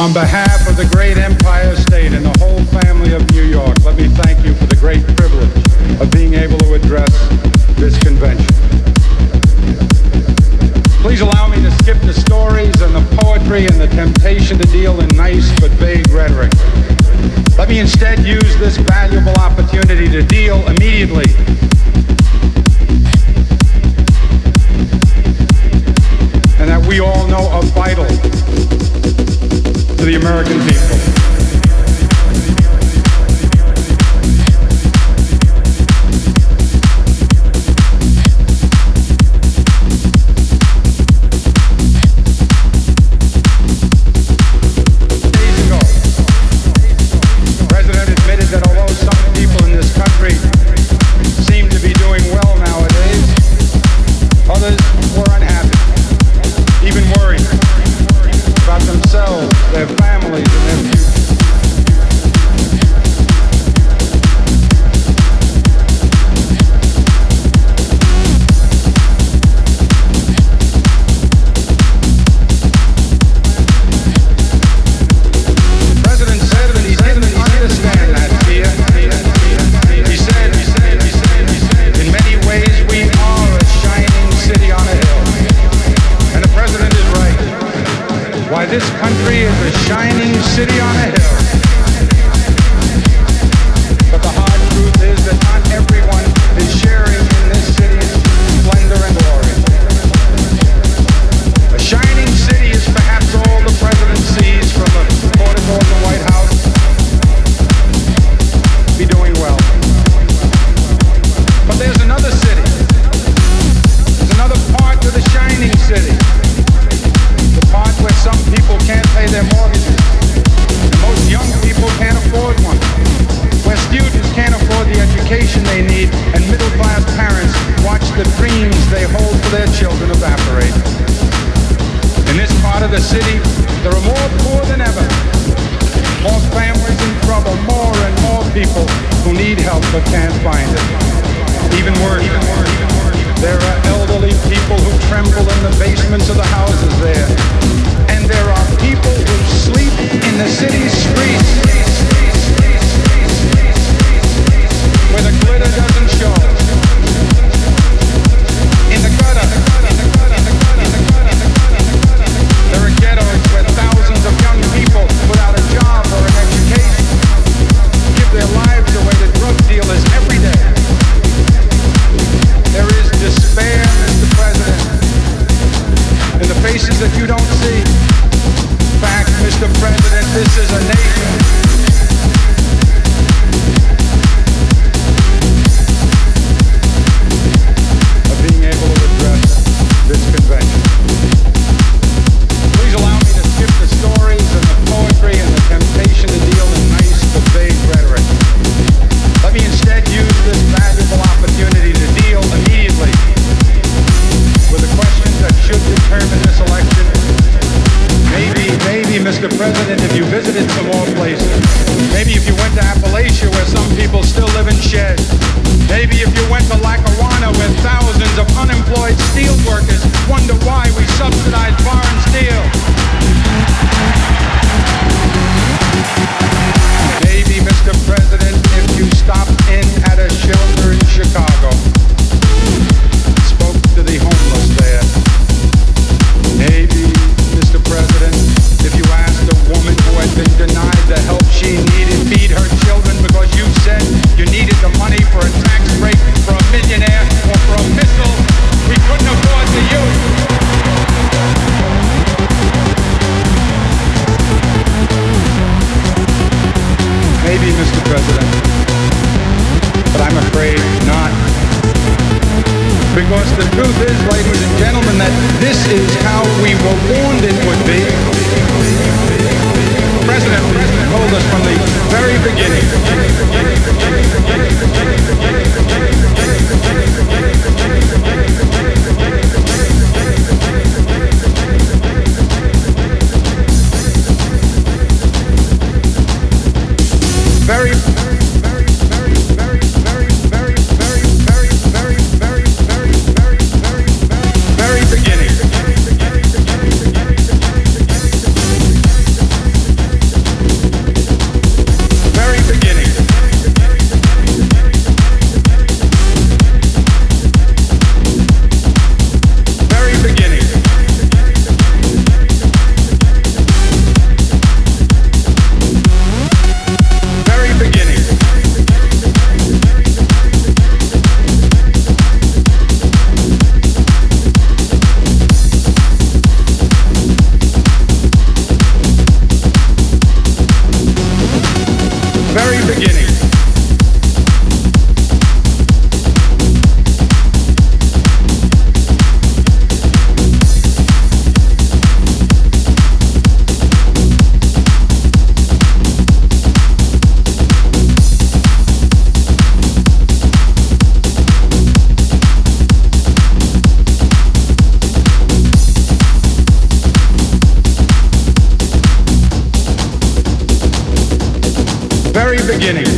On behalf of the great Empire State and the whole family of New York, let me thank you for the great privilege of being able to address this convention. Please allow me to skip the stories and the poetry and the temptation to deal in nice but vague rhetoric. Let me instead use this valuable opportunity to deal immediately and that we all know are vital to the American people. the city, there are more poor than ever, more families in trouble, more and more people who need help but can't find it. Even worse, there are elderly people who tremble in the basements of the houses there. And there are people who sleep in the city streets. Mr. President, but I'm afraid not. Because the truth is, ladies and gentlemen, that this is how we were warned it would be. The President told us from the very beginning Hurry beginning.